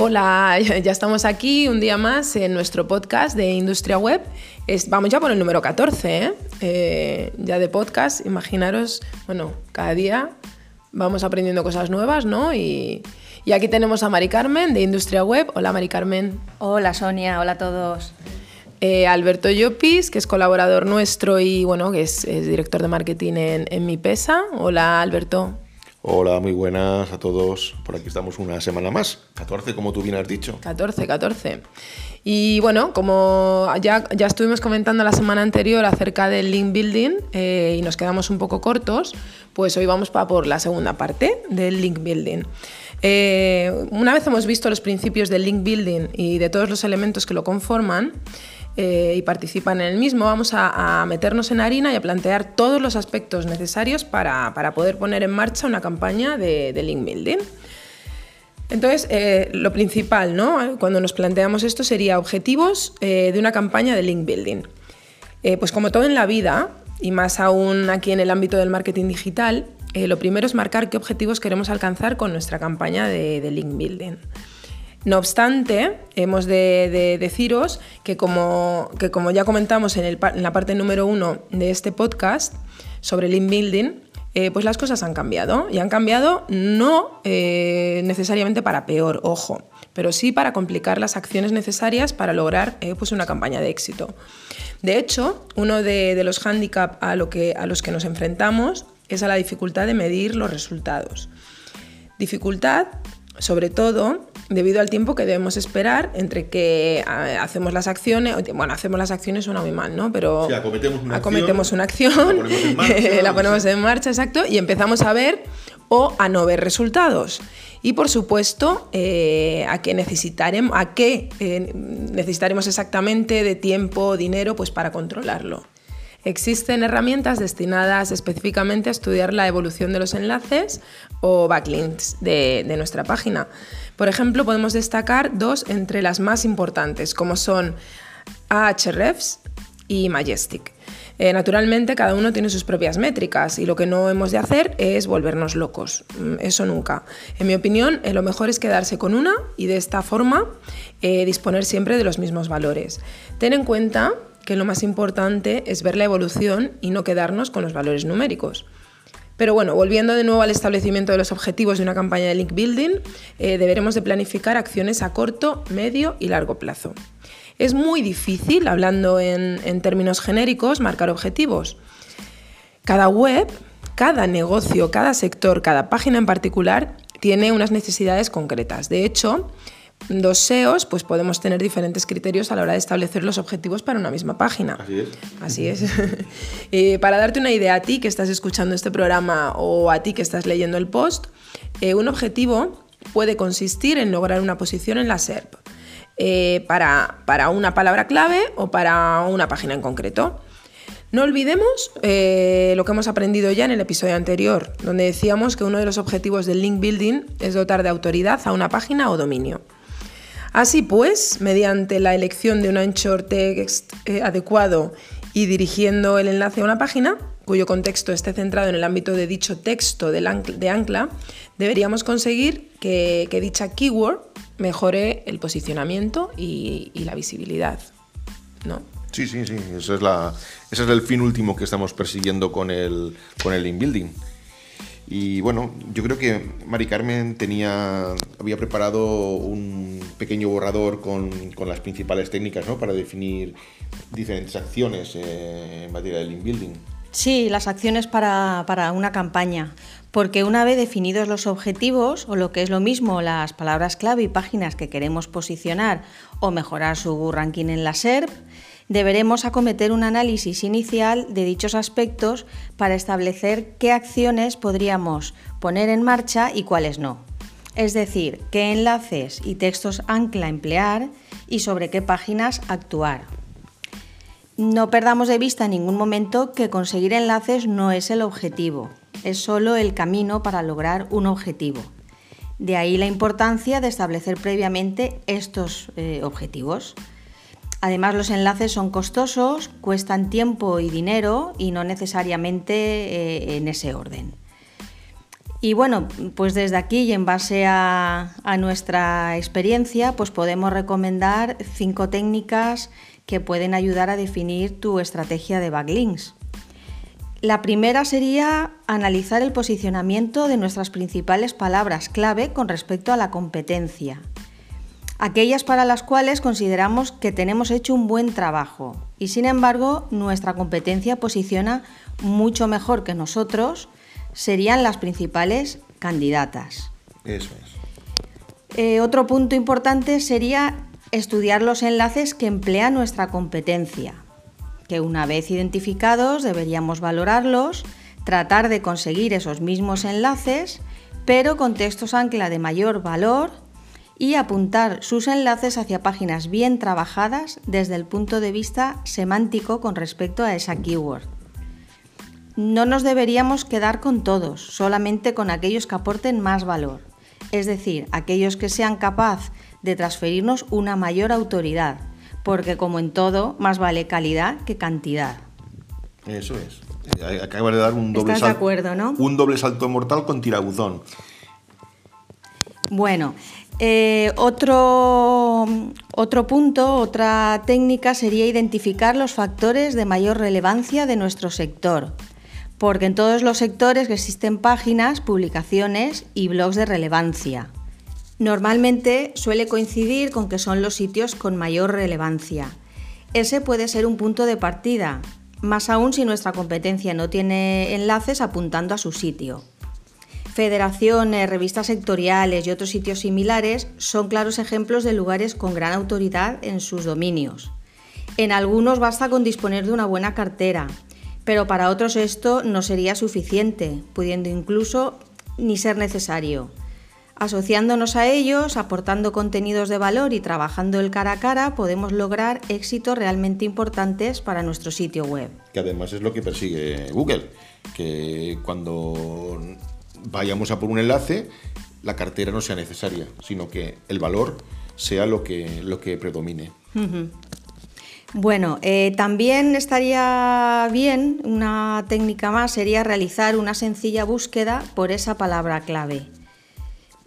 Hola, ya estamos aquí un día más en nuestro podcast de Industria Web. vamos ya por el número 14, ¿eh? Eh, ya de podcast. Imaginaros, bueno, cada día vamos aprendiendo cosas nuevas, ¿no? Y, aquí tenemos a Mari Carmen de Industria Web. Hola, Mari Carmen. Hola, Sonia. Hola a todos. Eh, Alberto Llopis, que es colaborador nuestro y bueno, que es, director de marketing en, en Mi Pesa. Hola, Alberto. Hola, muy buenas a todos. Por aquí estamos una semana más. 14, como tú bien has dicho. 14, 14. Y bueno, como ya, ya estuvimos comentando la semana anterior acerca del link building eh, y nos quedamos un poco cortos, pues hoy vamos para por la segunda parte del link building. Eh, una vez hemos visto los principios del link building y de todos los elementos que lo conforman, eh, y participan en el mismo, vamos a, meternos en harina y a plantear todos los aspectos necesarios para, poder poner en marcha una campaña de, link building. Entonces, eh, lo principal, ¿no? Cuando nos planteamos esto sería objetivos eh, de una campaña de link building. pues como todo en la vida, y más aún aquí en el ámbito del marketing digital, lo primero es marcar qué objetivos queremos alcanzar con nuestra campaña de, de link building. No obstante, hemos de, deciros que como, como, ya comentamos en, la parte número uno de este podcast sobre link building, eh, pues las cosas han cambiado. Y han cambiado no eh, necesariamente para peor, ojo, pero sí para complicar las acciones necesarias para lograr eh, pues una campaña de éxito. De hecho, uno de, los hándicaps a, lo que, a los que nos enfrentamos es a la dificultad de medir los resultados. Dificultad, sobre todo, debido al tiempo que debemos esperar entre que hacemos las acciones, bueno, hacemos las acciones suena muy mal, ¿no? Pero acometemos una acción, la, ponemos en marcha, exacto, y empezamos a ver o a no ver resultados. Y por supuesto, eh, a qué necesitaremos, a qué eh, necesitaremos exactamente de tiempo, dinero, pues para controlarlo. Existen herramientas destinadas específicamente a estudiar la evolución de los enlaces o backlinks de, nuestra página. Por ejemplo, podemos destacar dos entre las más importantes, como son Ahrefs y Majestic. Eh, naturalmente, cada uno tiene sus propias métricas y lo que no hemos de hacer es volvernos locos. Mm, eso nunca. En mi opinión, eh, lo mejor es quedarse con una y de esta forma eh, disponer siempre de los mismos valores. Ten en cuenta que lo más importante es ver la evolución y no quedarnos con los valores numéricos. Pero bueno, volviendo de nuevo al establecimiento de los objetivos de una campaña de link building, eh, deberemos de planificar acciones a corto, medio y largo plazo. Es muy difícil, hablando en, en términos genéricos, marcar objetivos. Cada web, cada negocio, cada sector, cada página en particular tiene unas necesidades concretas. De hecho, dos SEOs, pues podemos tener diferentes criterios a la hora de establecer los objetivos para una misma página. Así es. Así es. Eh, para darte una idea a ti que estás escuchando este programa o a ti que estás leyendo el post, eh, un objetivo puede consistir en lograr una posición en la SERP eh, para, para, una palabra clave o para una página en concreto. No olvidemos lo que hemos aprendido ya en el episodio anterior, donde decíamos que uno de los objetivos del link building es dotar de autoridad a una página o dominio. Así pues, mediante la elección de un anchor text eh, adecuado y dirigiendo el enlace a una página, cuyo contexto esté centrado en el ámbito de dicho texto de ancla, deberíamos conseguir que, dicha keyword mejore el posicionamiento y, la visibilidad. ¿no? Sí, sí, sí, ese es, la, es el fin último que estamos persiguiendo con el, con el inbuilding. Y bueno, yo creo que Mari Carmen tenía, había preparado un pequeño borrador con, las principales técnicas ¿no? para definir diferentes acciones eh, en materia de link building. Sí, las acciones para, para, una campaña, porque una vez definidos los objetivos, o lo que es lo mismo, las palabras clave y páginas que queremos posicionar o mejorar su ranking en la SERP, deberemos acometer un análisis inicial de dichos aspectos para establecer qué acciones podríamos poner en marcha y cuáles no. Es decir, qué enlaces y textos ancla emplear y sobre qué páginas actuar. No perdamos de vista en ningún momento que conseguir enlaces no es el objetivo, es solo el camino para lograr un objetivo. De ahí la importancia de establecer previamente estos eh, objetivos. Además, los enlaces son costosos, cuestan tiempo y dinero y no necesariamente eh, en ese orden. Y bueno, pues desde aquí y en base a, nuestra experiencia, pues podemos recomendar cinco técnicas que pueden ayudar a definir tu estrategia de backlinks. La primera sería analizar el posicionamiento de nuestras principales palabras clave con respecto a la competencia. Aquellas para las cuales consideramos que tenemos hecho un buen trabajo y sin embargo nuestra competencia posiciona mucho mejor que nosotros serían las principales candidatas. Eso es. Eh, otro punto importante sería estudiar los enlaces que emplea nuestra competencia, que una vez identificados deberíamos valorarlos, tratar de conseguir esos mismos enlaces, pero con textos ancla de mayor valor y apuntar sus enlaces hacia páginas bien trabajadas desde el punto de vista semántico con respecto a esa keyword. No nos deberíamos quedar con todos, solamente con aquellos que aporten más valor, es decir, aquellos que sean capaz de transferirnos una mayor autoridad, porque como en todo, más vale calidad que cantidad. Eso es. Acaba de dar un doble salto. de acuerdo, ¿no? Un doble salto mortal con tirabuzón. Bueno, eh, otro, otro punto, otra técnica sería identificar los factores de mayor relevancia de nuestro sector porque en todos los sectores existen páginas, publicaciones y blogs de relevancia. Normalmente suele coincidir con que son los sitios con mayor relevancia. Ese puede ser un punto de partida, más aún si nuestra competencia no tiene enlaces apuntando a su sitio. Federaciones, revistas sectoriales y otros sitios similares son claros ejemplos de lugares con gran autoridad en sus dominios. En algunos basta con disponer de una buena cartera, pero para otros esto no sería suficiente, pudiendo incluso ni ser necesario. Asociándonos a ellos, aportando contenidos de valor y trabajando el cara a cara, podemos lograr éxitos realmente importantes para nuestro sitio web. Que además es lo que persigue Google, que cuando vayamos a por un enlace, la cartera no sea necesaria, sino que el valor sea lo que, lo que predomine. Bueno, eh, también estaría bien, una técnica más sería realizar una sencilla búsqueda por esa palabra clave.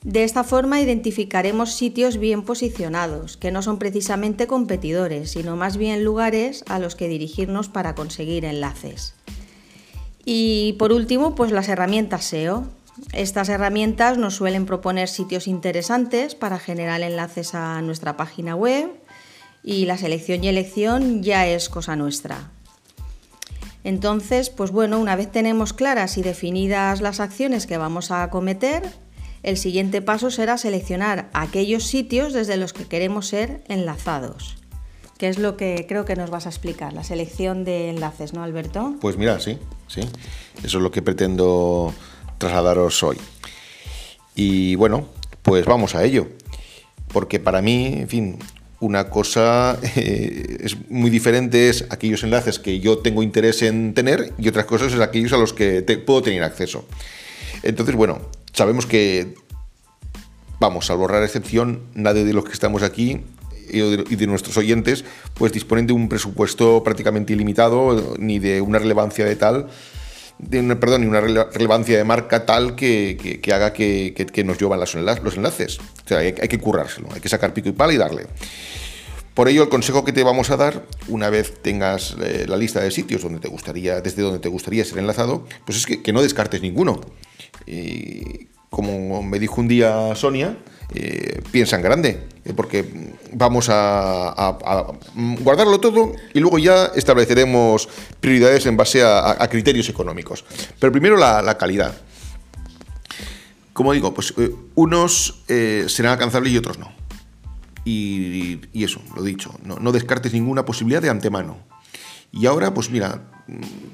De esta forma identificaremos sitios bien posicionados, que no son precisamente competidores, sino más bien lugares a los que dirigirnos para conseguir enlaces. Y por último, pues las herramientas SEO. Estas herramientas nos suelen proponer sitios interesantes para generar enlaces a nuestra página web y la selección y elección ya es cosa nuestra. Entonces, pues bueno, una vez tenemos claras y definidas las acciones que vamos a acometer, el siguiente paso será seleccionar aquellos sitios desde los que queremos ser enlazados, que es lo que creo que nos vas a explicar, la selección de enlaces, ¿no, Alberto? Pues mira, sí, sí, eso es lo que pretendo trasladaros hoy. Y bueno, pues vamos a ello, porque para mí, en fin, una cosa eh, es muy diferente es aquellos enlaces que yo tengo interés en tener y otras cosas es aquellos a los que puedo tener acceso. Entonces, bueno, sabemos que, vamos, a borrar excepción, nadie de los que estamos aquí y de, nuestros oyentes, pues disponen de un presupuesto prácticamente ilimitado, ni de una relevancia de tal, de una, perdón, una relevancia de marca tal que, haga que, nos llevan los enlaces. O sea, hay, hay, que currárselo, hay que sacar pico y pala y darle. Por ello, el consejo que te vamos a dar, una vez tengas eh, la lista de sitios donde te gustaría, desde donde te gustaría ser enlazado, pues es que, no descartes ninguno. como me dijo un día Sonia, eh, piensa en grande, eh, porque vamos a, guardarlo todo y luego ya estableceremos prioridades en base a, criterios económicos. Pero primero la, calidad. Como digo, pues unos serán alcanzables y otros no. Y, eso, lo dicho, no, descartes ninguna posibilidad de antemano. Y ahora, pues mira,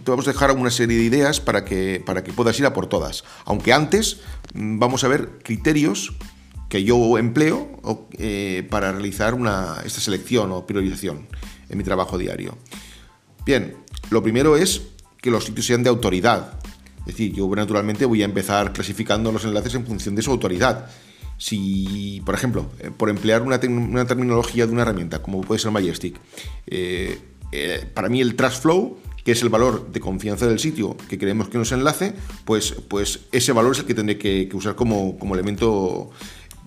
te vamos a dejar una serie de ideas para que, para que puedas ir a por todas. Aunque antes mm, vamos a ver criterios que yo empleo eh, para realizar una, esta selección o priorización en mi trabajo diario. Bien, lo primero es que los sitios sean de autoridad. Es decir, yo naturalmente voy a empezar clasificando los enlaces en función de su autoridad. Si, por ejemplo, eh, por emplear una, terminología de una herramienta, como puede ser Majestic, eh, para mí el Trash Flow que es el valor de confianza del sitio que queremos que nos enlace, pues, pues ese valor es el que tendré que, usar como, como, elemento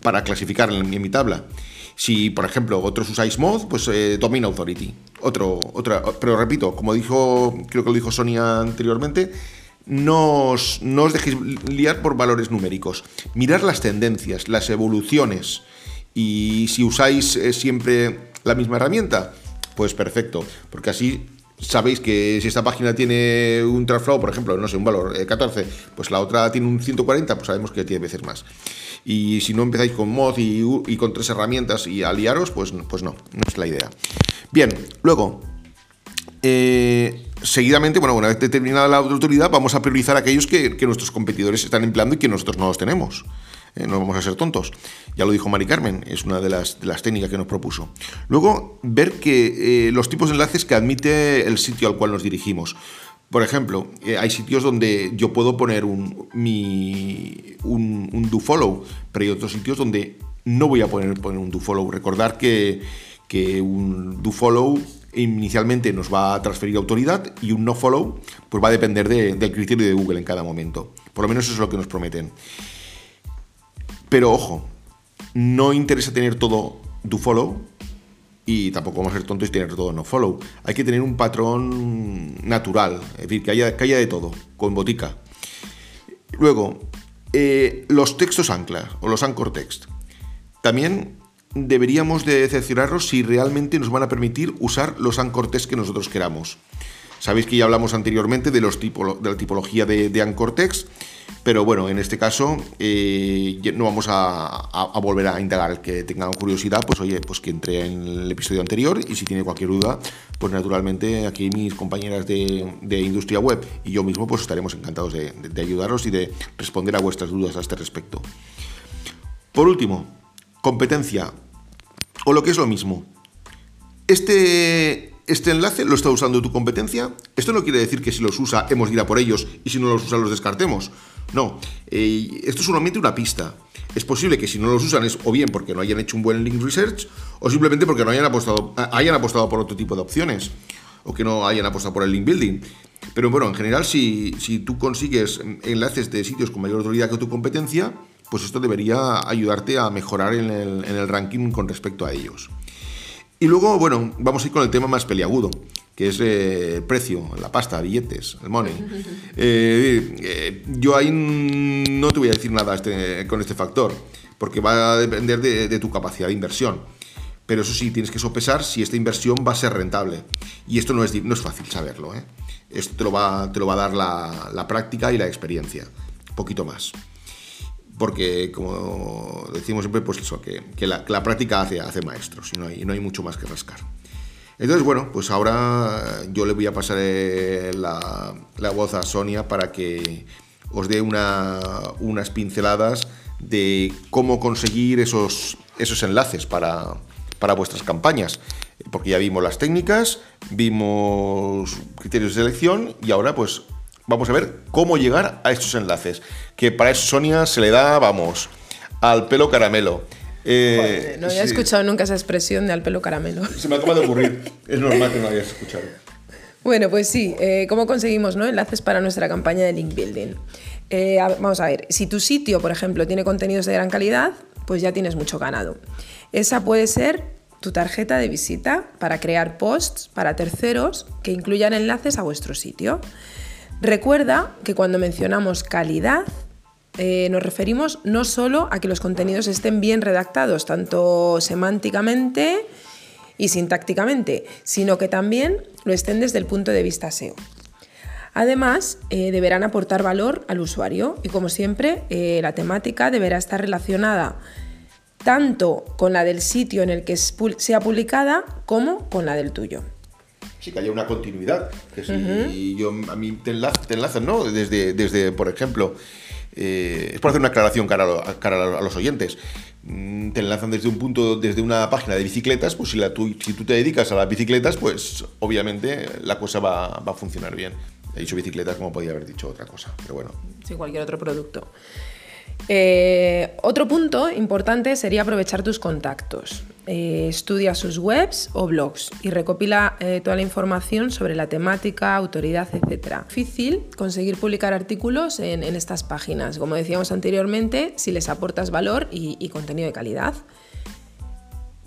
para clasificar en, mi tabla. Si, por ejemplo, otros usáis mod, pues eh, Domain Authority. Otro, otra, pero repito, como dijo, creo que lo dijo Sonia anteriormente, no os, no os dejéis liar por valores numéricos. Mirar las tendencias, las evoluciones. Y si usáis eh, siempre la misma herramienta, pues perfecto, porque así sabéis que si esta página tiene un traflow, por ejemplo, no sé, un valor 14, eh, pues la otra tiene un 140, pues sabemos que tiene veces más. Y si no empezáis con mod y, con tres herramientas y aliaros, pues, pues no, no es la idea. Bien, luego, eh, seguidamente, bueno, una vez determinada la autoridad, vamos a priorizar aquellos que, nuestros competidores están empleando y que nosotros no los tenemos. Eh, no vamos a ser tontos. Ya lo dijo Mari Carmen, es una de las, técnicas que nos propuso. Luego, ver que eh, los tipos de enlaces que admite el sitio al cual nos dirigimos. Por ejemplo, eh, hay sitios donde yo puedo poner un, mi, un, do-follow, pero hay otros sitios donde no voy a poner, un do-follow. Recordar que, que un do-follow inicialmente nos va a transferir autoridad y un no-follow pues va a depender del criterio de Google en cada momento. Por lo menos eso es lo que nos prometen. Pero ojo, no interesa tener todo do follow y tampoco vamos a ser tontos y tener todo no follow. Hay que tener un patrón natural, es decir, que haya, que haya de todo, con botica. Luego, eh, los textos ancla o los anchor text. También deberíamos de cerciorarnos si realmente nos van a permitir usar los anchor text que nosotros queramos. Sabéis que ya hablamos anteriormente de, los tipo, de la tipología de, de anchor text pero bueno, en este caso eh, no vamos a, volver a indagar. El que tenga curiosidad, pues oye, pues que entre en el episodio anterior y si tiene cualquier duda, pues naturalmente aquí mis compañeras de, Industria Web y yo mismo pues estaremos encantados de, de ayudaros y de responder a vuestras dudas a este respecto. Por último, competencia, o lo que es lo mismo. Este este enlace lo está usando tu competencia. Esto no quiere decir que si los usa hemos de ir a por ellos y si no los usa los descartemos. No, eh, esto es solamente una pista. Es posible que si no los usan es o bien porque no hayan hecho un buen link research o simplemente porque no hayan apostado, hayan apostado por otro tipo de opciones o que no hayan apostado por el link building. Pero bueno, en general, si, si tú consigues enlaces de sitios con mayor autoridad que tu competencia, pues esto debería ayudarte a mejorar en el, en el ranking con respecto a ellos. Y luego, bueno, vamos a ir con el tema más peliagudo, que es eh, el precio, la pasta, billetes, el money. Eh, eh, yo ahí no te voy a decir nada este, con este factor, porque va a depender de, tu capacidad de inversión. Pero eso sí, tienes que sopesar si esta inversión va a ser rentable. Y esto no es, no es fácil saberlo. Esto te lo, va, te lo va a dar la, la práctica y la experiencia. Un poquito más porque como decimos siempre, pues eso, que, la, práctica hace, maestros y no, hay, no hay mucho más que rascar. Entonces, bueno, pues ahora yo le voy a pasar eh, la, voz a Sonia para que os dé unas pinceladas de cómo conseguir esos, esos enlaces para, para vuestras campañas. Porque ya vimos las técnicas, vimos criterios de selección y ahora pues vamos a ver cómo llegar a estos enlaces. Que para eso Sonia se le da, vamos, al pelo caramelo. Eh, no había escuchado nunca esa expresión de al pelo caramelo. Se me acaba de ocurrir. es normal que no hayas escuchado. Bueno, pues sí, eh, ¿cómo conseguimos ¿no? enlaces para nuestra campaña de link building? Eh, vamos a ver, si tu sitio, por ejemplo, tiene contenidos de gran calidad, pues ya tienes mucho ganado. Esa puede ser tu tarjeta de visita para crear posts para terceros que incluyan enlaces a vuestro sitio. Recuerda que cuando mencionamos calidad, eh, nos referimos no solo a que los contenidos estén bien redactados, tanto semánticamente y sintácticamente, sino que también lo estén desde el punto de vista SEO. Además, eh, deberán aportar valor al usuario y como siempre, eh, la temática deberá estar relacionada tanto con la del sitio en el que sea publicada como con la del tuyo sí que haya una continuidad. Que si yo, a mí te, enlazan, ¿no? Desde, desde por ejemplo, eh, es por hacer una aclaración cara a, los oyentes. Mm, te enlazan desde un punto, desde una página de bicicletas, pues si, la, tú, si tú te dedicas a las bicicletas, pues obviamente la cosa va, va a funcionar bien. He dicho bicicletas como podía haber dicho otra cosa, pero bueno. Sí, cualquier otro producto. Eh, otro punto importante sería aprovechar tus contactos. Eh, estudia sus webs o blogs y recopila eh, toda la información sobre la temática, autoridad, etc. Difícil conseguir publicar artículos en, estas páginas, como decíamos anteriormente, si les aportas valor y, contenido de calidad.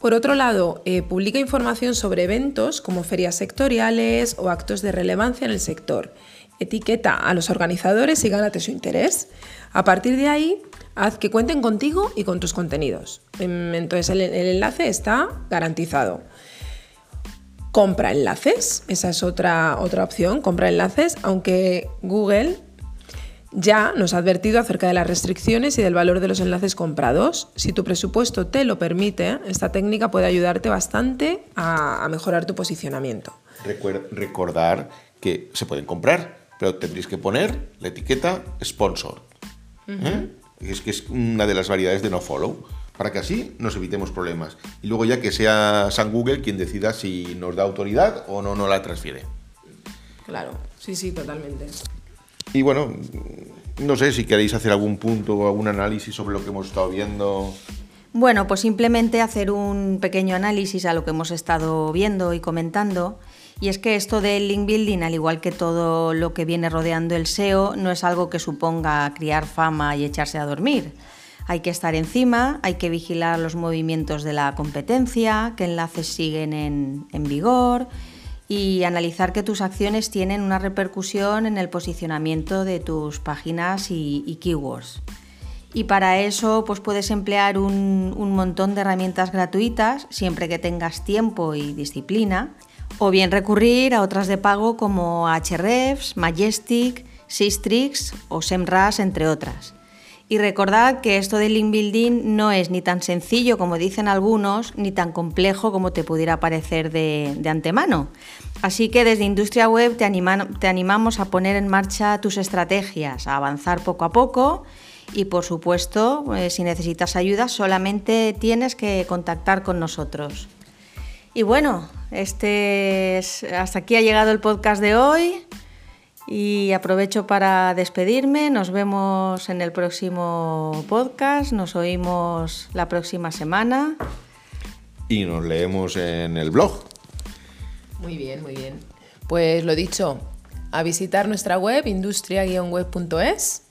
Por otro lado, publica información sobre eventos como ferias sectoriales o actos de relevancia en el sector. Etiqueta a los organizadores y gánate su interés. A partir de ahí, haz que cuenten contigo y con tus contenidos. Em, entonces el, enlace está garantizado. Compra enlaces, esa es otra, otra opción, compra enlaces, aunque Google ya nos ha advertido acerca de las restricciones y del valor de los enlaces comprados. Si tu presupuesto te lo permite, esta técnica puede ayudarte bastante a, mejorar tu posicionamiento. recordar que se pueden comprar, pero tendréis que poner la etiqueta sponsor. ¿eh? Es que es una de las variedades de no follow, para que así nos evitemos problemas. Y luego ya que sea San Google quien decida si nos da autoridad o no nos la transfiere. Claro, sí, sí, totalmente. Y bueno, no sé si queréis hacer algún punto o algún análisis sobre lo que hemos estado viendo. Bueno, pues simplemente hacer un pequeño análisis a lo que hemos estado viendo y comentando y es que esto del link building, al igual que todo lo que viene rodeando el SEO, no es algo que suponga criar fama y echarse a dormir. Hay que estar encima, hay que vigilar los movimientos de la competencia, qué enlaces siguen en, vigor y analizar que tus acciones tienen una repercusión en el posicionamiento de tus páginas y, keywords. Y para eso pues puedes emplear un, un montón de herramientas gratuitas siempre que tengas tiempo y disciplina o bien recurrir a otras de pago como Hrefs, Majestic, Sistrix o SEMrush, entre otras. Y recordad que esto del link building no es ni tan sencillo como dicen algunos, ni tan complejo como te pudiera parecer de, antemano. Así que desde Industria Web te, te animamos a poner en marcha tus estrategias, a avanzar poco a poco y por supuesto, eh, si necesitas ayuda, solamente tienes que contactar con nosotros. Y bueno, este hasta aquí ha llegado el podcast de hoy y aprovecho para despedirme. Nos vemos en el próximo podcast, nos oímos la próxima semana. Y nos leemos en el blog. Muy bien, muy bien. Pues lo dicho, a visitar nuestra web industria-web.es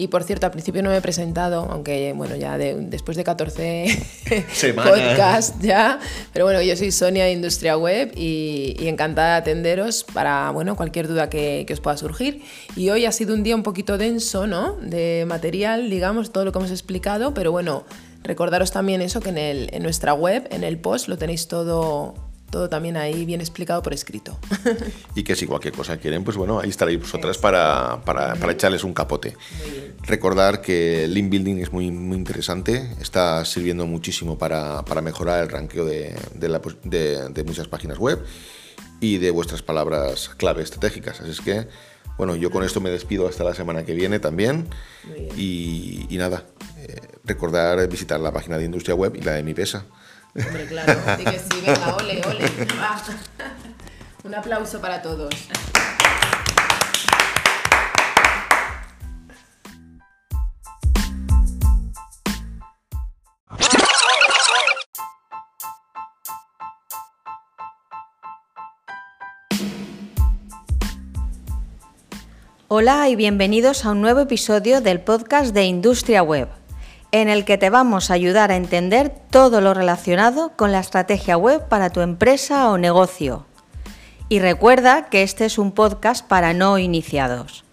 y por cierto, al principio no me he presentado, aunque bueno, ya después de 14 podcasts ya, pero bueno, yo soy Sonia de Industria Web y, encantada de atenderos para bueno, cualquier duda que, os pueda surgir. Y hoy ha sido un día un poquito denso, ¿no? De material, digamos, todo lo que hemos explicado, pero bueno, recordaros también eso, que en, el, en nuestra web, en el post, lo tenéis todo todo también ahí bien explicado por escrito. y que si cualquier cosa quieren, pues bueno, ahí estaréis vosotras para, para, para, echarles un capote. Recordar que el link building es muy, muy interesante, está sirviendo muchísimo para, para mejorar el ranqueo de, de, de, muchas páginas web y de vuestras palabras clave estratégicas. Así es que, bueno, yo con esto me despido hasta la semana que viene también. Y, y, nada, eh, recordar visitar la página de Industria Web y la de Mi Pesa. Hombre, claro, así que sí, venga, ole, ole. Un aplauso para todos. Hola y bienvenidos a un nuevo episodio del podcast de Industria Web en el que te vamos a ayudar a entender todo lo relacionado con la estrategia web para tu empresa o negocio. Y recuerda que este es un podcast para no iniciados.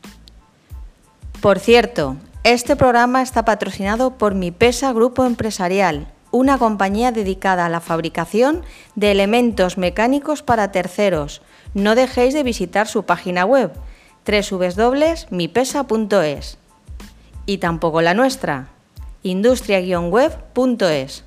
Por cierto, este programa está patrocinado por Mi Pesa Grupo Empresarial, una compañía dedicada a la fabricación de elementos mecánicos para terceros. No dejéis de visitar su página web www.mipesa.es. Y tampoco la nuestra industria-web.es.